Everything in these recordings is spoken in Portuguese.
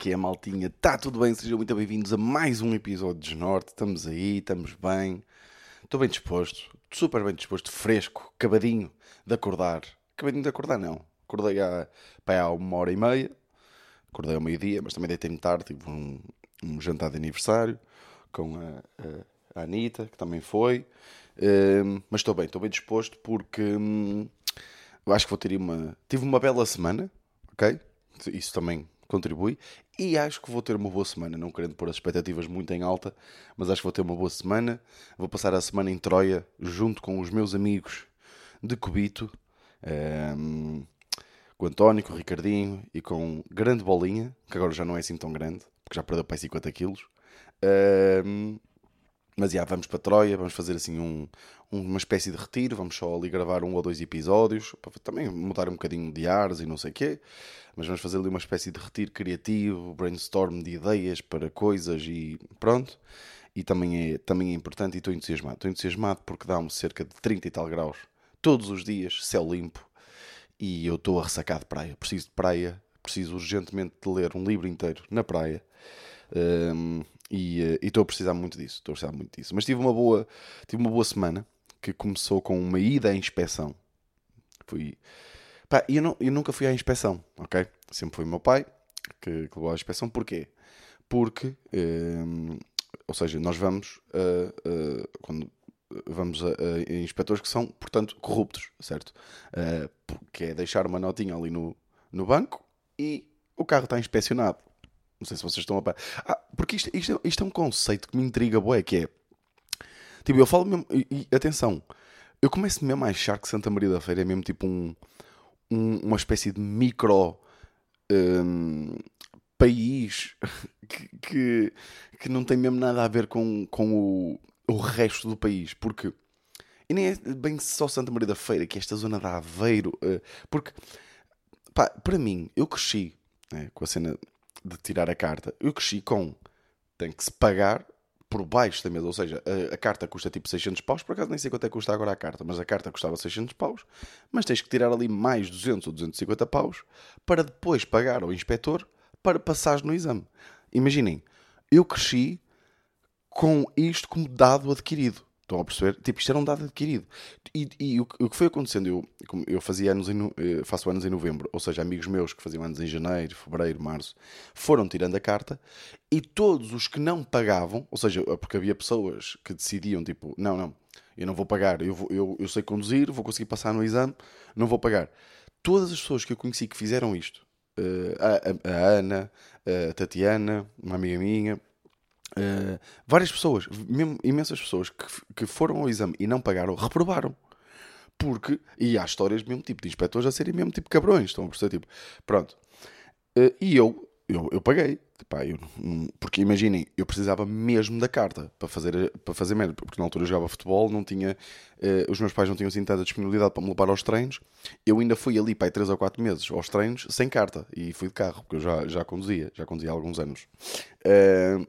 Que é, maltinha? Está tudo bem? Sejam muito bem-vindos a mais um episódio de Desnorte. Estamos aí, estamos bem. Estou bem disposto, super bem disposto, fresco, acabadinho de acordar. Acabadinho de acordar, não. Acordei há, pá, há uma hora e meia. Acordei ao meio-dia, mas também deitei-me tarde. Tive um, um jantar de aniversário com a, a, a Anitta, que também foi. Um, mas estou bem, estou bem disposto porque hum, acho que vou ter uma. Tive uma bela semana, ok? Isso também contribui. E acho que vou ter uma boa semana, não querendo pôr as expectativas muito em alta, mas acho que vou ter uma boa semana. Vou passar a semana em Troia, junto com os meus amigos de Cubito, um, com o António, com o Ricardinho e com grande bolinha, que agora já não é assim tão grande, porque já perdeu para 50 quilos. Um, mas já, vamos para Troia, vamos fazer assim um, uma espécie de retiro, vamos só ali gravar um ou dois episódios, para também mudar um bocadinho de ares e não sei o quê, mas vamos fazer ali uma espécie de retiro criativo, brainstorm de ideias para coisas e pronto. E também é, também é importante e estou entusiasmado. Estou entusiasmado porque dá-me cerca de 30 e tal graus todos os dias, céu limpo, e eu estou a ressacar de praia. Preciso de praia, preciso urgentemente de ler um livro inteiro na praia. Um, e uh, estou a precisar muito disso, estou a precisar muito disso. Mas tive uma boa, tive uma boa semana que começou com uma ida à inspeção. Fui. Pá, eu, não, eu nunca fui à inspeção, ok? Sempre foi o meu pai que, que levou à inspeção. Porquê? Porque, um, ou seja, nós vamos uh, uh, quando vamos a, a, inspectores que são, portanto, corruptos, certo? porque é deixar uma notinha ali no, no banco e o carro está inspecionado. Não sei se vocês estão a par. Ah, porque isto, isto, isto, é um conceito que me intriga, boé, que é. Tipo, eu falo mesmo. E, e, atenção, eu começo mesmo a achar que Santa Maria da Feira é mesmo tipo um, um uma espécie de micro. Um, país que, que, que, não tem mesmo nada a ver com, com o, o resto do país, porque e nem é bem só Santa Maria da Feira, que é esta zona de Aveiro, uh, porque pá, para mim, eu cresci né, com a cena de tirar a carta, eu cresci com tem que se pagar por baixo da mesa, ou seja, a, a, carta custa tipo 600 paus, por acaso nem sei quanto é que custa agora a carta, mas a carta custava 600 paus, mas tens que tirar ali mais 200 ou 250 paus para depois pagar ao inspetor para passares no exame. Imaginem, eu cresci com isto como dado adquirido. Estão a perceber? Tipo, isto era um dado adquirido. E, e o, o, que foi acontecendo, eu, eu fazia anos em, eh, faço anos em novembro, ou seja, amigos meus que faziam anos em janeiro, fevereiro, março, foram tirando a carta e todos os que não pagavam, ou seja, porque havia pessoas que decidiam, tipo, não, não, eu não vou pagar, eu, vou, eu, eu sei conduzir, vou conseguir passar no exame, não vou pagar. Todas as pessoas que eu conheci que fizeram isto, eh, a, a, a Ana, a Tatiana, uma amiga minha, Uh, várias pessoas, mesmo imensas pessoas que, que foram ao exame e não pagaram, reprovaram. Porque, e há histórias mesmo tipo de inspectores a serem mesmo tipo cabrões, estão a perceber? Tipo, pronto. Uh, e eu, eu, eu paguei. Epá, eu, porque imaginem, eu precisava mesmo da carta para fazer, para fazer merda, porque na altura eu jogava futebol, não tinha, uh, os meus pais não tinham assim tanta disponibilidade para me levar aos treinos. Eu ainda fui ali aí 3 ou 4 meses aos treinos sem carta e fui de carro, porque eu já, já conduzia, já conduzia há alguns anos. Uh,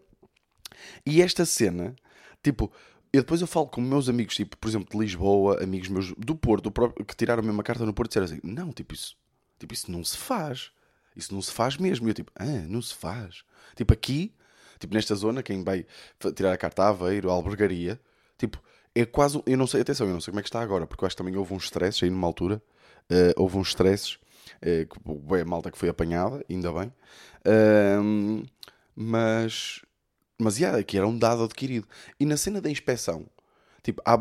e esta cena, tipo, eu depois eu falo com meus amigos, tipo, por exemplo, de Lisboa, amigos meus do Porto, que tiraram a mesma carta no Porto disseram assim: não, tipo, isso, tipo, isso não se faz. Isso não se faz mesmo. E eu, tipo, ah, não se faz. Tipo, aqui, tipo, nesta zona, quem vai tirar a carta a Aveiro, a albergaria, tipo, é quase. Eu não sei, atenção, eu não sei como é que está agora, porque eu acho que também houve uns stresses aí numa altura. Uh, houve uns stresses. Uh, a malta que foi apanhada, ainda bem. Mas mas, yeah, aqui era um dado adquirido. E na cena da inspeção, tipo, há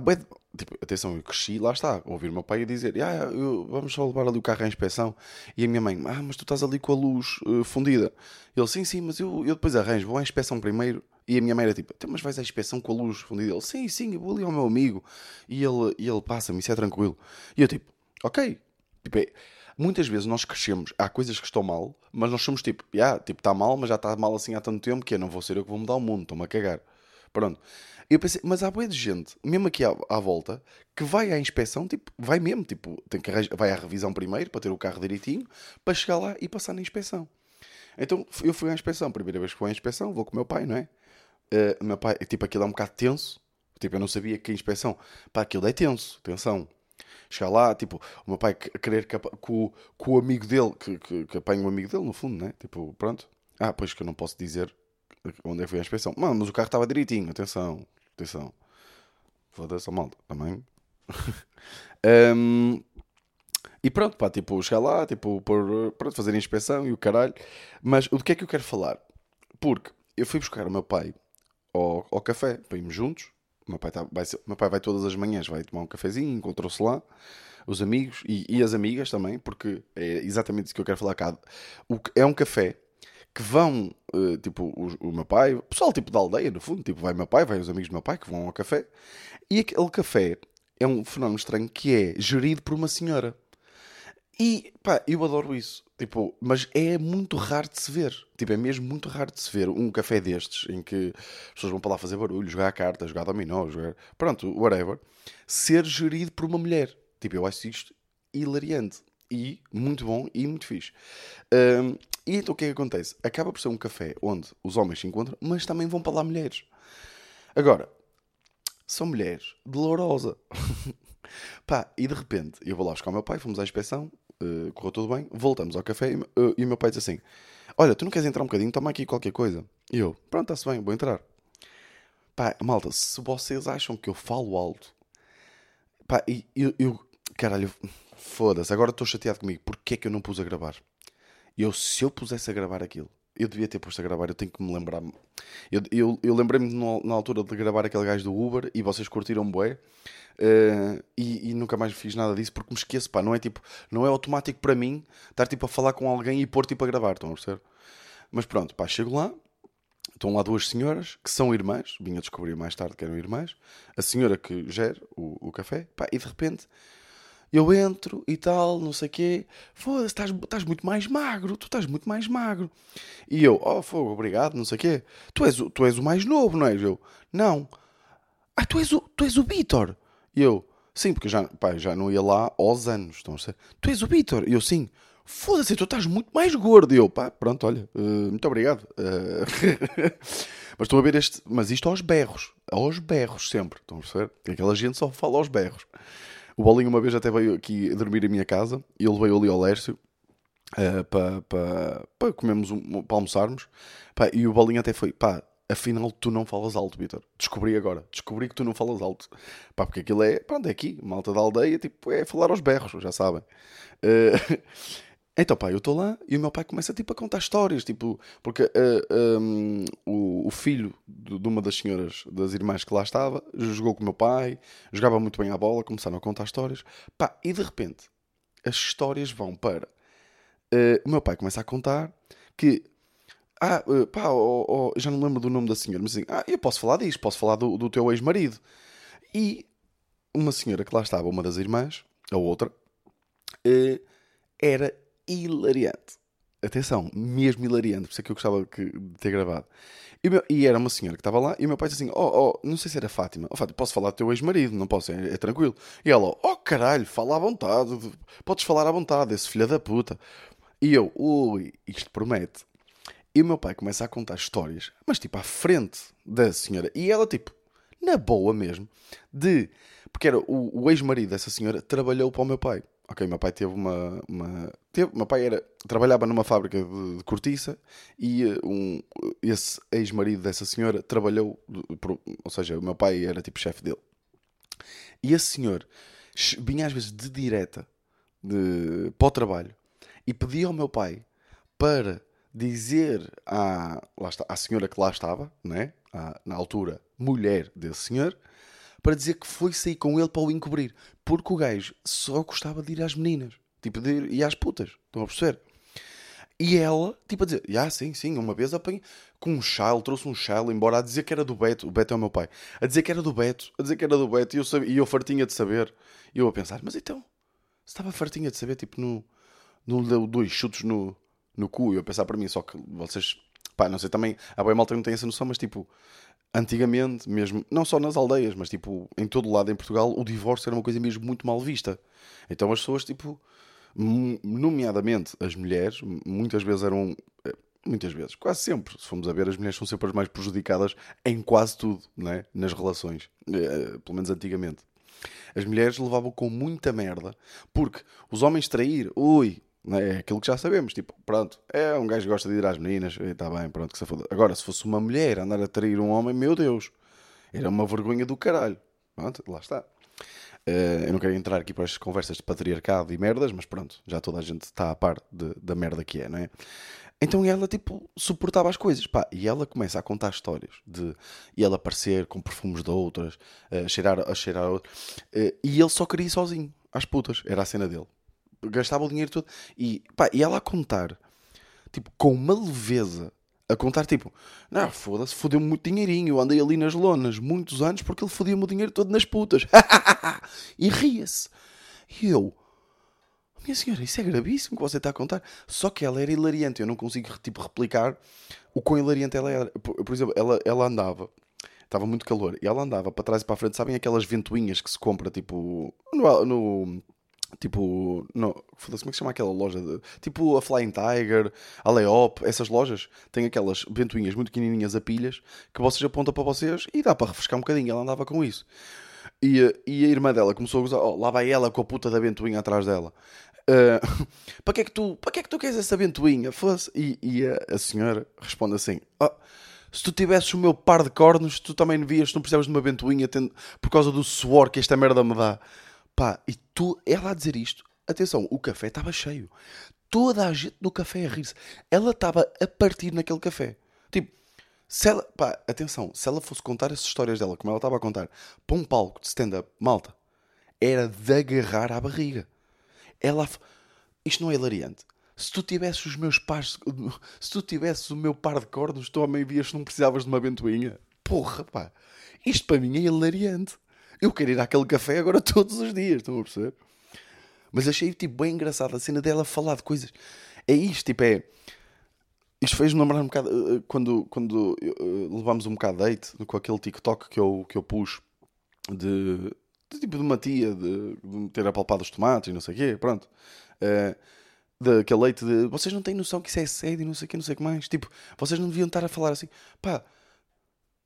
tipo, atenção, eu cresci, lá está, ouvir o meu pai a dizer, ah, eu, vamos só levar ali o carro à inspeção. E a minha mãe, ah, mas tu estás ali com a luz uh, fundida. Ele, sim, sim, mas eu, eu depois arranjo, vou à inspeção primeiro. E a minha mãe era tipo, então, mas vais à inspeção com a luz fundida? Ele, sim, sim, eu vou ali ao meu amigo. E ele, e ele passa-me, isso é tranquilo. E eu tipo, ok. Tipo, é, muitas vezes nós crescemos, há coisas que estão mal, mas nós somos tipo, yeah, tipo, está mal, mas já está mal assim há tanto tempo que eu não vou ser eu que vou mudar o mundo, estou-me a cagar. Pronto. Eu pensei, mas há boa de gente, mesmo aqui à, à, volta, que vai à inspeção, tipo, vai mesmo, tipo, tem que, vai à revisão primeiro para ter o carro direitinho, para chegar lá e passar na inspeção. Então eu fui à inspeção, primeira vez que fui à inspeção, vou com o meu pai, não é? Uh, meu pai, tipo, aquilo é um bocado tenso, tipo, eu não sabia que a inspeção, pá, aquilo é tenso, atenção chegar lá, tipo, o meu pai querer que, que, o, que o amigo dele, que, que, que apanhe o amigo dele, no fundo, né? Tipo, pronto. Ah, pois que eu não posso dizer onde é que foi a inspeção. Mano, mas o carro estava direitinho, atenção, atenção. Foda-se, malta, também. um, e pronto, pá, tipo, chegar lá, tipo, por, pronto, fazer a inspeção e o caralho. Mas o que é que eu quero falar? Porque eu fui buscar o meu pai ao, ao café para irmos juntos. Meu pai, tá, vai, meu pai vai todas as manhãs, vai tomar um cafezinho, encontrou-se lá, os amigos e, e, as amigas também, porque é exatamente isso que eu quero falar cá. O, é um café que vão, uh, tipo, o, o, meu pai, o pessoal tipo da aldeia, no fundo, tipo, vai meu pai, vai os amigos do meu pai que vão ao café, e aquele café é um fenómeno estranho que é gerido por uma senhora. E pá, eu adoro isso. Tipo, mas é muito raro de se ver. Tipo, é mesmo muito raro de se ver um café destes em que as pessoas vão para lá fazer barulho, jogar cartas, jogar dominó, jogar. Pronto, whatever. Ser gerido por uma mulher. Tipo, eu acho isto hilariante. E muito bom e muito fixe. Um, e então o que é que acontece? Acaba por ser um café onde os homens se encontram, mas também vão para lá mulheres. Agora, são mulheres de lourosa. Pá, e de repente, eu vou lá buscar o meu pai, fomos à inspeção, uh, correu tudo bem, voltamos ao café e, uh, e o meu pai diz assim: Olha, tu não queres entrar um bocadinho? Toma aqui qualquer coisa. E eu, pronto, está-se bem, vou entrar. Pá, malta, se vocês acham que eu falo alto, pá, e eu, eu caralho, foda-se, agora estou chateado comigo, porque é que eu não pus a gravar? Eu, se eu pusesse a gravar aquilo, eu devia ter posto a gravar, eu tenho que me lembrar. Eu, eu, eu lembrei-me na altura de gravar aquele gajo do Uber e vocês curtiram bué. Uh, e, e, nunca mais fiz nada disso porque me esqueço, pá, não é tipo, não é automático para mim estar tipo a falar com alguém e pôr tipo a gravar, estão a perceber? Mas pronto, pá, chego lá, estão lá duas senhoras que são irmãs, vim a descobrir mais tarde que eram irmãs, a senhora que gera o, o café, pá, e de repente eu entro e tal, não sei o quê. Foda-se, estás, estás muito mais magro, tu estás muito mais magro. E eu, oh, fogo, obrigado, não sei o quê. Tu és, tu és o mais novo, não és? Eu, não. Ah, tu és o, tu és o Vitor. E eu, sim, porque já, pá, já não ia lá aos anos. Estão a ser. Tu és o Vitor. E eu, sim. Foda-se, tu estás muito mais gordo. E eu, pá, pronto, olha, uh, muito obrigado. Uh... mas estou a ver este, mas isto aos berros. Aos berros sempre. Estão a perceber? Aquela gente só fala aos berros. O Bolinho uma vez até veio aqui dormir em minha casa e ele veio ali ao Lércio uh, para pa, pa comermos, um, para almoçarmos. E o Bolinho até foi, pá, afinal tu não falas alto, Vitor. Descobri agora, descobri que tu não falas alto. Pá, porque aquilo é, pronto, é aqui, malta da aldeia, tipo, é falar aos berros, já sabem. Uh, Então, pá, eu estou lá e o meu pai começa tipo a contar histórias, tipo, porque uh, eh, um, o, o, filho de, de, uma das senhoras, das irmãs que lá estava, jogou com o meu pai, jogava muito bem a bola, começaram a contar histórias, pá, e de repente as histórias vão para. Uh, o meu pai começa a contar que. Ah, uh, pá, oh, oh, já não lembro do nome da senhora, mas assim, ah, eu posso falar disto, posso falar do, do teu ex-marido. E uma senhora que lá estava, uma das irmãs, a outra, era hilariante. Atenção, mesmo hilariante, por isso é que eu gostava de ter gravado. E, meu, e, era uma senhora que estava lá e o meu pai disse assim: Oh, oh não sei se era Fátima. Oh, Fátima, posso falar do teu ex-marido? Não posso, é, é, tranquilo. E ela: Oh, caralho, fala à vontade, podes falar à vontade, esse filho da puta. E eu: Ui, isto promete. E o meu pai começa a contar histórias, mas tipo à frente da senhora. E ela, tipo, na boa mesmo, de. Porque era o, o ex-marido dessa senhora trabalhou para o meu pai. Ok, meu pai teve uma. uma teve, meu pai era, trabalhava numa fábrica de, de cortiça e eh, um, esse ex-marido dessa senhora trabalhou. Ou seja, o meu pai era tipo chefe dele. E esse senhor vinha às vezes de direta de, para o trabalho e pedia ao meu pai para dizer à, lá está, à senhora que lá estava, né? À, na altura mulher desse senhor, para dizer que foi sair com ele para o encobrir. Porque o gajo só gostava de ir às meninas. Tipo, de ir, às putas. Estão a perceber? E ela, tipo, a dizer, ah, sim, sim, uma vez apanhei com um chá, ele trouxe um chá, embora a dizer que era do Beto, o Beto é o meu pai, a dizer que era do Beto, a dizer que era do Beto, e eu, sabia, e eu fartinha de saber, e eu a pensar, mas então, estava fartinha de saber, tipo, no, no deu dois chutos no, no cu, e eu a pensar para mim, só que vocês, pá, não sei, também, a boa malta não tem essa noção, mas tipo, antigamente, mesmo, não só nas aldeias, mas tipo, em todo o lado em Portugal, o divórcio era uma coisa mesmo muito mal vista. Então as pessoas, tipo, nomeadamente as mulheres, muitas vezes eram. Eh, muitas vezes, quase sempre, se formos a ver, as mulheres são sempre as mais prejudicadas em quase tudo, né? nas relações, eh, pelo menos antigamente. As mulheres levavam com muita merda, porque os homens trair, ui, é? é aquilo que já sabemos. Tipo, pronto, é um gajo que gosta de ir às meninas, está bem, pronto, que se foda. Agora, se fosse uma mulher andar a trair um homem, meu Deus, era uma vergonha do caralho. Pronto, lá está. Uh, eu não quero entrar aqui para as conversas de patriarcado e merdas, mas pronto, já toda a gente está a par de, da merda que é, não é? Então ela, tipo, suportava as coisas, pá, e ela começa a contar histórias de ela aparecer com perfumes de outras, a cheirar a cheirar a outras, uh, e ele só queria ir sozinho, às putas, era a cena dele. Gastava o dinheiro todo, e pá, e ela a contar, tipo, com uma leveza a contar tipo, não, foda-se, fodeu-me muito dinheirinho, eu andei ali nas lonas muitos anos porque ele fodia-me o dinheiro todo nas putas. e ria-se. E eu, minha senhora, isso é gravíssimo que você está a contar. Só que ela era hilariante, eu não consigo tipo replicar o quão hilariante ela era. Por, por exemplo, ela, ela andava, estava muito calor, e ela andava para trás e para a frente, sabem aquelas ventoinhas que se compra tipo no, no Tipo, não, como é que se chama aquela loja? De, tipo a Flying Tiger, a Leop, essas lojas têm aquelas ventoinhas muito pequenininhas a pilhas que vocês apontam para vocês e dá para refrescar um bocadinho. Ela andava com isso. E, e a irmã dela começou a usar, oh, lá vai ela com a puta da ventoinha atrás dela. Uh, para, que é que tu, para que é que tu queres essa ventoinha? E, e a, a, senhora responde assim: oh, se tu tivesses o meu par de cornos, tu também vias, não precisavas de uma ventoinha tendo, por causa do suor que esta merda me dá. Pá, e tu, ela a dizer isto, atenção, o café estava cheio. Toda a gente no café a rir-se. Ela estava a partir naquele café. Tipo, se ela, pá, atenção, se ela fosse contar as histórias dela, como ela estava a contar, para um palco de stand-up, malta, era de agarrar à barriga. Ela, isto não é hilariante. Se tu tivesses os meus pares, se tu tivesses o meu par de cornos, tu vias que não precisavas de uma ventoinha. Porra, pá, isto para mim é hilariante. Eu quero ir àquele café agora todos os dias, estão a perceber? Mas achei tipo, bem engraçado a cena dela falar de coisas. É isto, tipo, é. Isto fez-me lembrar um bocado eh, eh, quando, quando uh, levámos um bocado de date com aquele TikTok que eu, que eu pus de, de tipo de uma tia de, de ter apalpado os tomates e não sei o quê, pronto. Uh, daquele leite de vocês não têm noção que isso é sério e não sei o quê, não sei o que mais. Tipo, vocês não deviam estar a falar assim, pá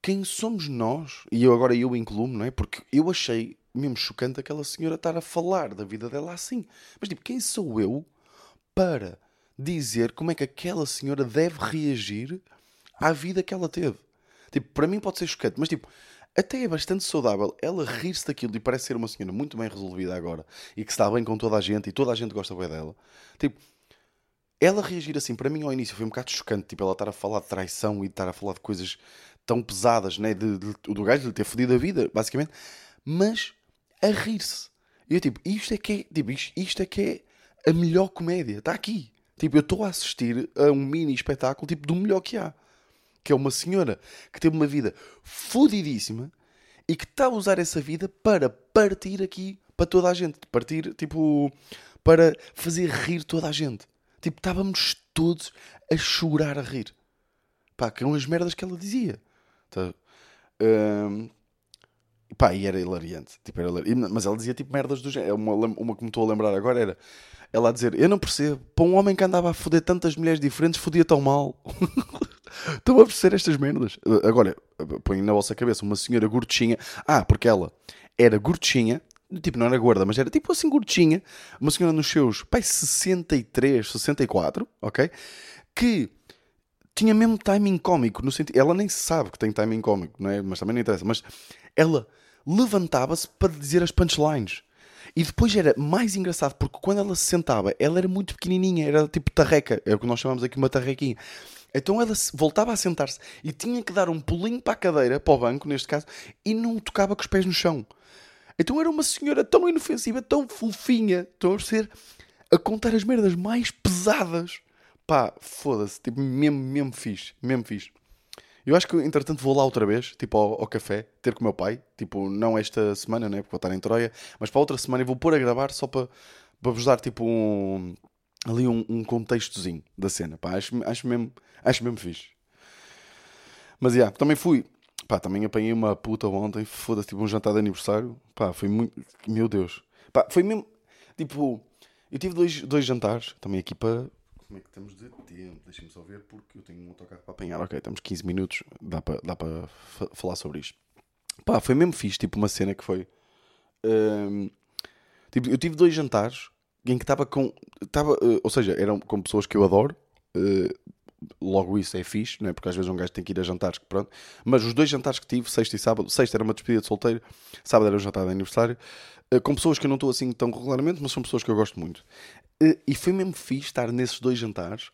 quem somos nós? E eu agora eu incluo-me, não é? Porque eu achei mesmo chocante aquela senhora estar a falar da vida dela assim. Mas tipo, quem sou eu para dizer como é que aquela senhora deve reagir à vida que ela teve? Tipo, para mim pode ser chocante, mas tipo, até é bastante saudável ela rir-se daquilo e parece ser uma senhora muito bem resolvida agora e que está bem com toda a gente e toda a gente gosta bem dela. Tipo, ela reagir assim, para mim ao início foi um bocado chocante, tipo, ela estar a falar de traição e estar a falar de coisas tão pesadas, né? De, de, do gajo lhe ter fodido a vida, basicamente, mas a rir-se. E eu tipo, isto é que é, tipo, isto, isto é que é a melhor comédia, está aqui. Tipo, eu estou a assistir a um mini espetáculo tipo do melhor que há. Que é uma senhora que teve uma vida fodidíssima e que está a usar essa vida para partir aqui para toda a gente. Partir, tipo, para fazer rir toda a gente. Tipo, estávamos todos a chorar a rir. Pá, que eram as merdas que ela dizia. Tá? Um, pá, e era hilariante. Tipo, era hilariante. Mas ela dizia tipo merdas do género. Uma, uma que me estou a lembrar agora era ela a dizer: Eu não percebo, para um homem que andava a foder tantas mulheres diferentes, fodia tão mal. Estão a perceber estas merdas. Agora, põe na vossa cabeça uma senhora gorduchinha. Ah, porque ela era gorduchinha, tipo, não era gorda, mas era tipo assim gorduchinha. Uma senhora nos seus, pai, 63, 64, ok? Que tinha mesmo timing cómico, no sentido, ela nem sabe que tem timing cómico, não é? Mas também não interessa, mas ela levantava-se para dizer as punchlines. E depois era mais engraçado porque quando ela se sentava, ela era muito pequenininha, era tipo tarreca, é o que nós chamamos aqui uma tarrequinha. Então ela voltava a sentar-se e tinha que dar um pulinho para a cadeira, para o banco neste caso, e não tocava com os pés no chão. Então era uma senhora tão inofensiva, tão fofinha, estão a ser a contar as merdas mais pesadas pá, foda-se, tipo, mesmo, mesmo fixe, mesmo fixe. Eu acho que, entretanto, vou lá outra vez, tipo, ao, ao, café, ter com o meu pai, tipo, não esta semana, né, porque vou estar em Troia, mas para outra semana eu vou pôr a gravar só para, para vos dar, tipo, um, ali um, um contextozinho da cena, pá, acho, acho, mesmo, acho mesmo fixe. Mas, já, yeah, também fui, pá, também apanhei uma puta ontem, foda-se, tipo, um jantar de aniversário, pá, foi muito, meu Deus, pá, foi mesmo, tipo, eu tive dois, dois jantares, também aqui para como é que estamos de tempo? Deixem-me só ver porque eu tenho um autocarro para apanhar. Ok, estamos 15 minutos, dá para, dá para falar sobre isto. Pá, foi mesmo fixe, tipo uma cena que foi. Um, tipo, eu tive dois jantares em que estava com. Tava, uh, ou seja, eram com pessoas que eu adoro. Uh, logo isso é fixe, não é? Porque às vezes um gajo tem que ir a jantares, pronto. Mas os dois jantares que tive, sexta e sábado, sexta era uma despedida de solteiro, sábado era um jantar de aniversário, uh, com pessoas que eu não estou assim tão regularmente, mas são pessoas que eu gosto muito. E foi mesmo fixe estar nesses dois jantares.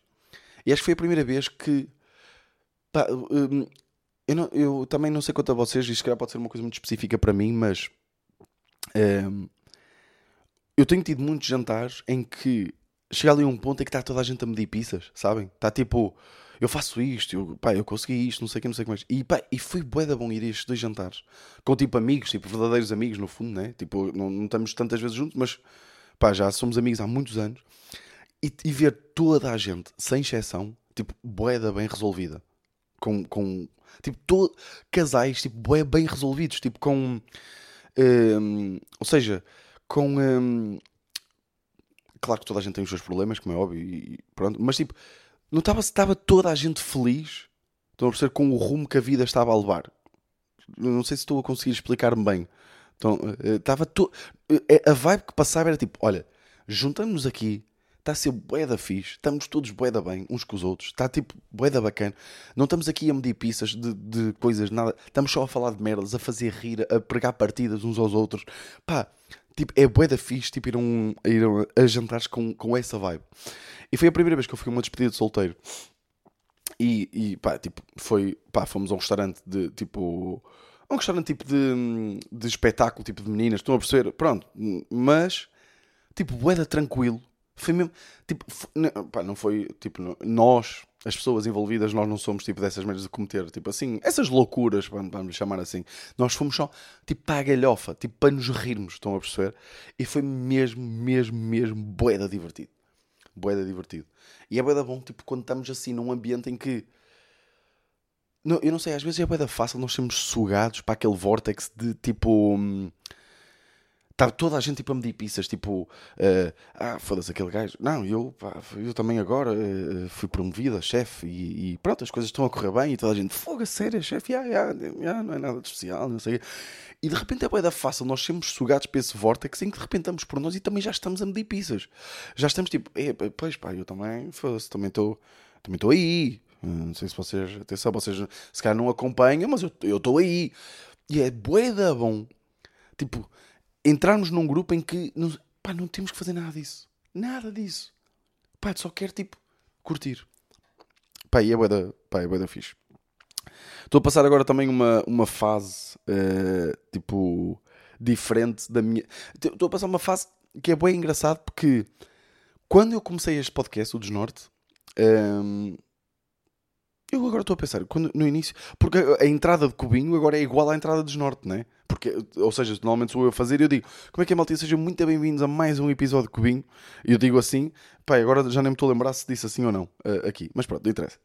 E acho que foi a primeira vez que. Pá, um, eu, não, eu, também não sei quanto a vocês, se calhar pode ser uma coisa muito específica para mim, mas. Um, eu tenho tido muitos jantares em que chega ali um ponto em que está toda a gente a medir pizzas, sabem? Está tipo, eu faço isto, eu, pá, eu consegui isto, não sei o que, não sei o que mais. E, pá, e foi bué da bom ir a estes dois jantares. Com tipo amigos, tipo verdadeiros amigos no fundo, né? Tipo, não, não estamos tantas vezes juntos, mas pá, já somos amigos há muitos anos. E, e ver toda a gente, sem exceção, tipo, bué da bem resolvida. Com, com tipo, todo, casais, tipo, bué bem resolvidos, tipo, com... Hum, ou seja, com. Hum, claro que toda a gente tem os seus problemas, como é óbvio, e pronto, mas tipo, notava-se que estava toda a gente feliz. Estão a perceber com o rumo que a vida estava a levar. Não sei se estou a conseguir explicar-me bem. Então, eh, estava to... Eh, a vibe que passava era tipo: olha, juntamos-nos aqui, está a ser boeda fixe, estamos todos boeda bem uns com os outros, está tipo boeda bacana. Não estamos aqui a medir pistas de, de coisas, nada, estamos só a falar de merdas, a fazer rir, a pregar partidas uns aos outros. Pá, Tipo, é bué da fixe, tipo, ir, um, ir a jantares com, com essa vibe. E foi a primeira vez que eu fui a uma despedida de solteiro. E, e pá, tipo, foi, pá, fomos a um restaurante de, tipo, um restaurante tipo de, de espetáculo, tipo de meninas, estão a perceber? Pronto, mas, tipo, bué da tranquilo. Foi mesmo, tipo, não, pá, não foi, tipo, nós, as pessoas envolvidas, nós não somos tipo dessas maneiras de cometer, tipo assim, essas loucuras, vamos chamar assim. Nós fomos só tipo para a galhofa, tipo para nos rirmos, estão a perceber? E foi mesmo, mesmo, mesmo boeda divertido. Boeda divertido. E é boeda bom, tipo, quando estamos assim num ambiente em que. Não, eu não sei, às vezes é boeda fácil nós sermos sugados para aquele vórtex de tipo. Hum, Estava tá toda a gente tipo a medir pizzas, tipo, uh, ah, foda-se aquele gajo. Não, eu, pá, eu também agora uh, fui promovida, chefe, e, pronto, as coisas estão a correr bem, e toda a gente, foga, sério, chefe, yeah, yeah, yeah, não é nada de especial, não sei. E de repente é bem fácil, nós sermos sugados para esse vórtex em que de repente estamos por nós e também já estamos a medir pizzas. Já estamos tipo, pois pá, eu também, foda-se, também estou também estou aí. Não sei se vocês, atenção, vocês se calhar não acompanham, mas eu estou aí. E é bué da bom. Tipo, entrarmos num grupo em que não, pá, não temos que fazer nada disso. Nada disso. Pá, só quero tipo curtir. Pá, e é bué da, pá, é bué da fixe. Estou a passar agora também uma, uma fase uh, tipo diferente da minha. Estou a passar uma fase que é bem engraçado porque quando eu comecei este podcast, o Desnorte, um, ehm, eu agora estou a pensar, quando, no início, porque a, entrada de Cubinho agora é igual à entrada de Desnorte, não é? Porque, ou seja, normalmente sou eu a fazer e eu digo, como é que é, malta? Sejam muito bem-vindos a mais um episódio de Cubinho. E eu digo assim, pá, agora já nem me estou a lembrar se disse assim ou não, uh, aqui. Mas pronto, não interessa.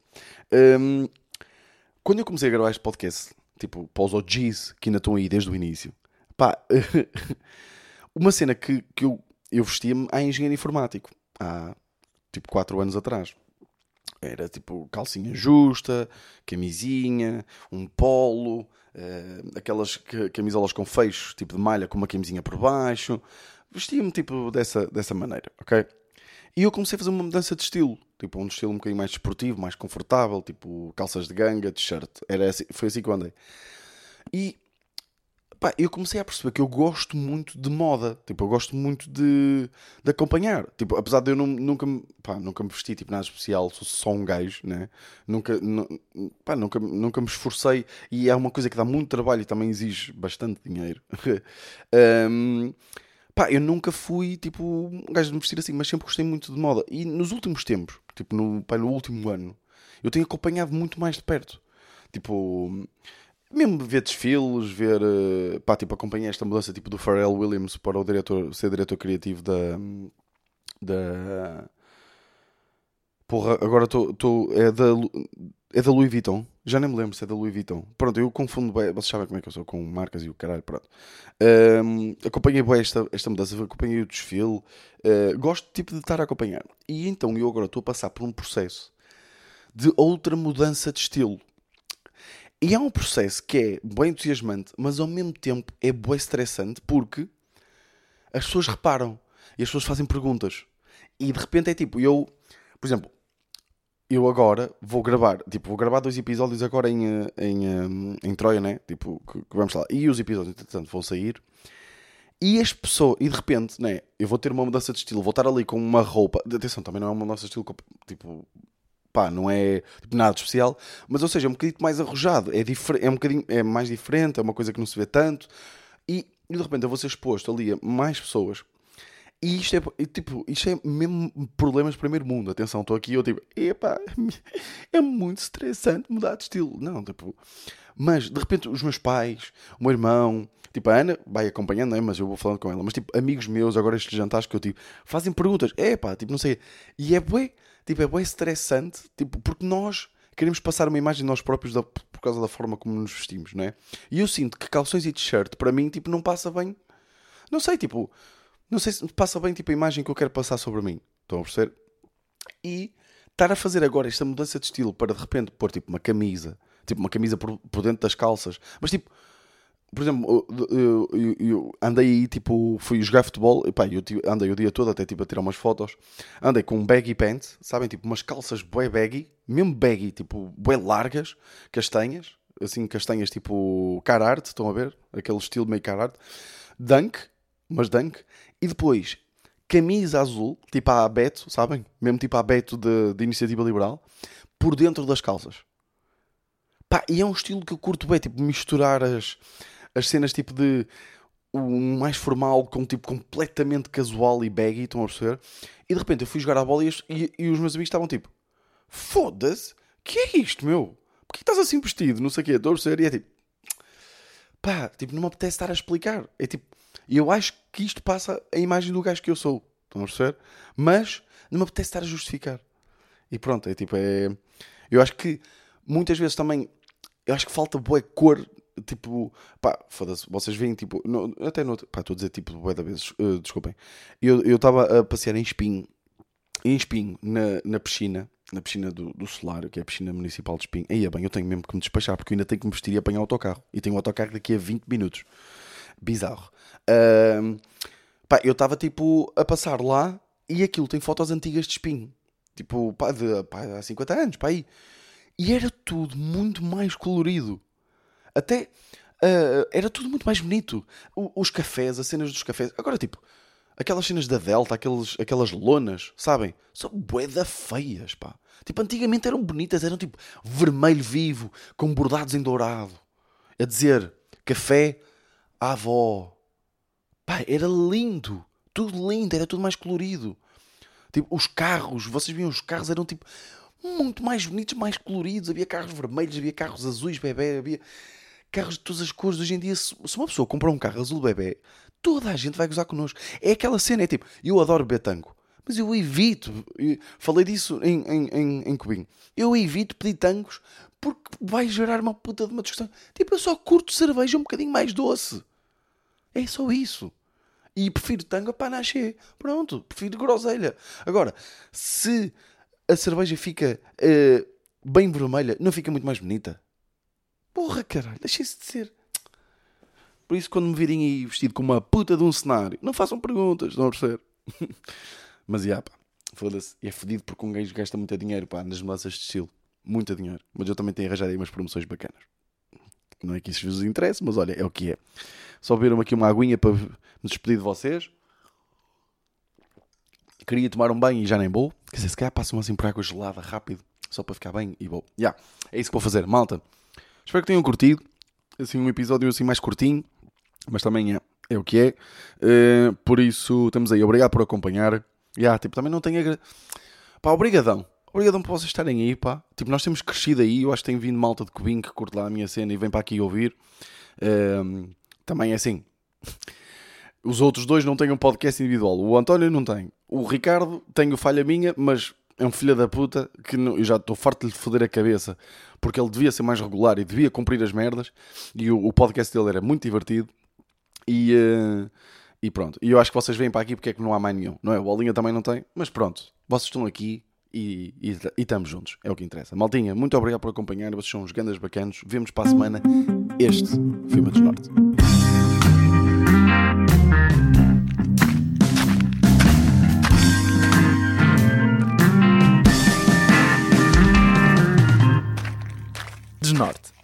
Um, quando eu comecei a gravar este podcast, tipo, para os OGs que ainda estão aí desde o início, pá, uma cena que, que eu, eu vestia-me a engenheiro informático, há tipo 4 anos atrás. Era tipo calcinha justa, camisinha, um polo, uh, aquelas camisolas com fechos, tipo de malha com uma camisinha por baixo. Vestia-me tipo dessa, dessa maneira, ok? E eu comecei a fazer uma mudança de estilo, tipo um estilo um bocadinho mais desportivo, mais confortável, tipo calças de ganga, t-shirt. Era assim, foi assim que eu andei. E pá, eu comecei a perceber que eu gosto muito de moda. Tipo, eu gosto muito de, de acompanhar. Tipo, apesar de eu não, nunca, pá, nunca me vesti tipo, nada especial, sou só um gajo, né? Nunca, pá, nunca, nunca me esforcei. E é uma coisa que dá muito trabalho e também exige bastante dinheiro. um, pá, eu nunca fui tipo um gajo de me vestir assim, mas sempre gostei muito de moda. E nos últimos tempos, tipo, no, pá, no último ano, eu tenho acompanhado muito mais de perto. Tipo mesmo ver desfiles, ver. Eh, pá, tipo, acompanhar esta mudança tipo, do Pharrell Williams para o diretor, ser diretor criativo da. da. Porra, agora estou. É da. É da Louis Vuitton. Já nem me lembro se é da Louis Vuitton. Pronto, eu confundo bem. Vocês sabem como é que eu sou com marcas e o caralho. Pronto. Um, acompanhei bem esta, esta mudança. Acompanhei o desfile. Uh, gosto tipo de estar a acompanhar. E então eu agora estou a passar por um processo de outra mudança de estilo. E é um processo que é bem entusiasmante, mas ao mesmo tempo é bem estressante porque as pessoas reparam. e as pessoas fazem perguntas. E de repente é tipo, eu, por exemplo, eu agora vou gravar, tipo, vou gravar dois episódios agora em, eh, em, em, em Troia, né? Tipo, que, que vamos lá. E os episódios, entretanto, vão sair. E as pessoas, e de repente, né? Eu vou ter uma mudança de estilo, vou estar ali com uma roupa. Atenção, também não é uma mudança de estilo, tipo, pá, não é tipo, nada especial, mas ou seja, é um bocadinho mais arrojado, é, é um bocadinho é mais diferente, é uma coisa que não se vê tanto, e, e de repente eu vou ser exposto ali a mais pessoas. E isto é, tipo, isto é mesmo problemas de primeiro mundo. Atenção, estou aqui eu tipo, epá, é muito estressante mudar de estilo. Não, tipo, mas de repente os meus pais, o meu irmão, tipo, a Ana vai acompanhando, né? mas eu vou falando com ela. Mas tipo, amigos meus, agora estes jantares que eu tive, fazem perguntas, epá, tipo, não sei. E é bué, tipo, é bué estressante, tipo, porque nós queremos passar uma imagem de nós próprios da, por causa da forma como nos vestimos, não é? E eu sinto que calções e t-shirt, para mim, tipo, não passa bem. Não sei, tipo, não sei se passa bem tipo a imagem que eu quero passar sobre mim. Estão a perceber? E estar a fazer agora esta mudança de estilo para de repente pôr tipo uma camisa, tipo uma camisa por, por dentro das calças, mas tipo, por exemplo, eu, eu, eu andei aí, tipo, fui jogar futebol, e pá, eu andei o dia todo até tipo a tirar umas fotos, andei com um baggy pants, sabem, tipo umas calças bué baggy, mesmo baggy, tipo bué largas, castanhas, assim castanhas tipo cararte, estão a ver? Aquele estilo meio cararte, dunk, mas dunk, e depois, camisa azul, tipo a Beto, sabem? Mesmo tipo a Beto de, de Iniciativa Liberal, por dentro das calças. Pá, e é um estilo que eu curto bem, tipo, misturar as, as cenas tipo de o mais formal com tipo completamente casual e baggy, estão a perceber? E de repente eu fui jogar a bola e, e, e os meus amigos estavam tipo, foda-se, que é isto, meu? Porquê estás assim vestido? Não sei o quê, estou a perceber? E é tipo, pá, tipo, não me apetece estar a explicar. É tipo, eu acho que isto passa a imagem do gajo que eu sou. Estão a perceber? Mas não me apetece estar a justificar. E pronto, é tipo, é. Eu acho que muitas vezes também. Eu acho que falta boa cor. Tipo, pá, foda-se, vocês veem, tipo, no, até no. Pá, estou a dizer tipo, boa da vezes, uh, desculpem. Eu estava a passear em Espinho, em Espinho, na, na piscina, na piscina do, do Solário, que é a piscina municipal de Espinho. Aí é bem, eu tenho mesmo que me despachar, porque eu ainda tenho que me vestir e apanhar o autocarro. E tenho o autocarro daqui a 20 minutos. Bizarro. Uh, pá, eu estava tipo a passar lá e aquilo tem fotos antigas de espinho. Tipo, pá, de, pá, há 50 anos, pá, aí. E era tudo muito mais colorido. Até uh, era tudo muito mais bonito. O, os cafés, as cenas dos cafés. Agora, tipo, aquelas cenas da Delta, aqueles, aquelas lonas, sabem? São boeda feias, pá. Tipo, antigamente eram bonitas, eram tipo vermelho vivo, com bordados em dourado. A dizer, café à avó. Pá, era lindo. Tudo lindo, era tudo mais colorido. Tipo, os carros, vocês viam, os carros eram tipo muito mais bonitos, mais coloridos. Havia carros vermelhos, havia carros azuis, bebê, havia carros de todas as cores. Hoje em dia, se uma pessoa comprar um carro azul bebê, toda a gente vai gozar connosco. É aquela cena, é tipo, eu adoro betango, mas eu evito, falei disso em, em, em, em Cubinho, eu evito pedir tangos porque vai gerar uma puta de uma discussão. Tipo, eu só curto cerveja um bocadinho mais doce. É só isso. E prefiro tanga para nascer. Pronto, prefiro groselha. Agora, se a cerveja fica uh, bem vermelha, não fica muito mais bonita? Porra, caralho, deixem-se de ser. Por isso, quando me virem aí vestido com uma puta de um cenário, não façam perguntas, não perceber. Mas, já, pá, foda-se. É fedido porque um gajo gasta muito dinheiro, pá, nas mudanças de estilo. Muito dinheiro. Mas eu também tenho arranjado aí umas promoções bacanas. Não é que isso vos interesse, mas olha, é o que é. Só beberam aqui uma aguinha para me despedir de vocês. Queria tomar um banho e já nem vou. Quer dizer, se calhar passam assim por água gelada rápido, só para ficar bem e vou. Já, yeah, é isso que vou fazer, malta. Espero que tenham curtido. Assim, um episódio assim mais curtinho, mas também é, é o que é. Uh, por isso, estamos aí. Obrigado por acompanhar. Já, yeah, tipo, também não tenho. Agra... Pá, obrigadão. Obrigadão por vocês estarem aí, pá. Tipo, nós temos crescido aí. Eu acho que tem vindo malta de Cubinho que curte lá a minha cena e vem para aqui ouvir. Uh, também é assim. Os outros dois não têm um podcast individual. O António não tem. O Ricardo tem o falha minha, mas é um filho da puta que não, eu já estou farto de lhe foder a cabeça porque ele devia ser mais regular e devia cumprir as merdas. E o, o podcast dele era muito divertido. E, uh, e pronto. E eu acho que vocês vêm para aqui porque é que não há mais nenhum. Não é? O Olinha também não tem. Mas pronto. Vocês estão aqui e, estamos juntos. É o que interessa. Maltinha, muito obrigado por acompanhar. Vocês são uns grandes bacanos. Vemos para a semana. Este foi o Norte. Desnorte.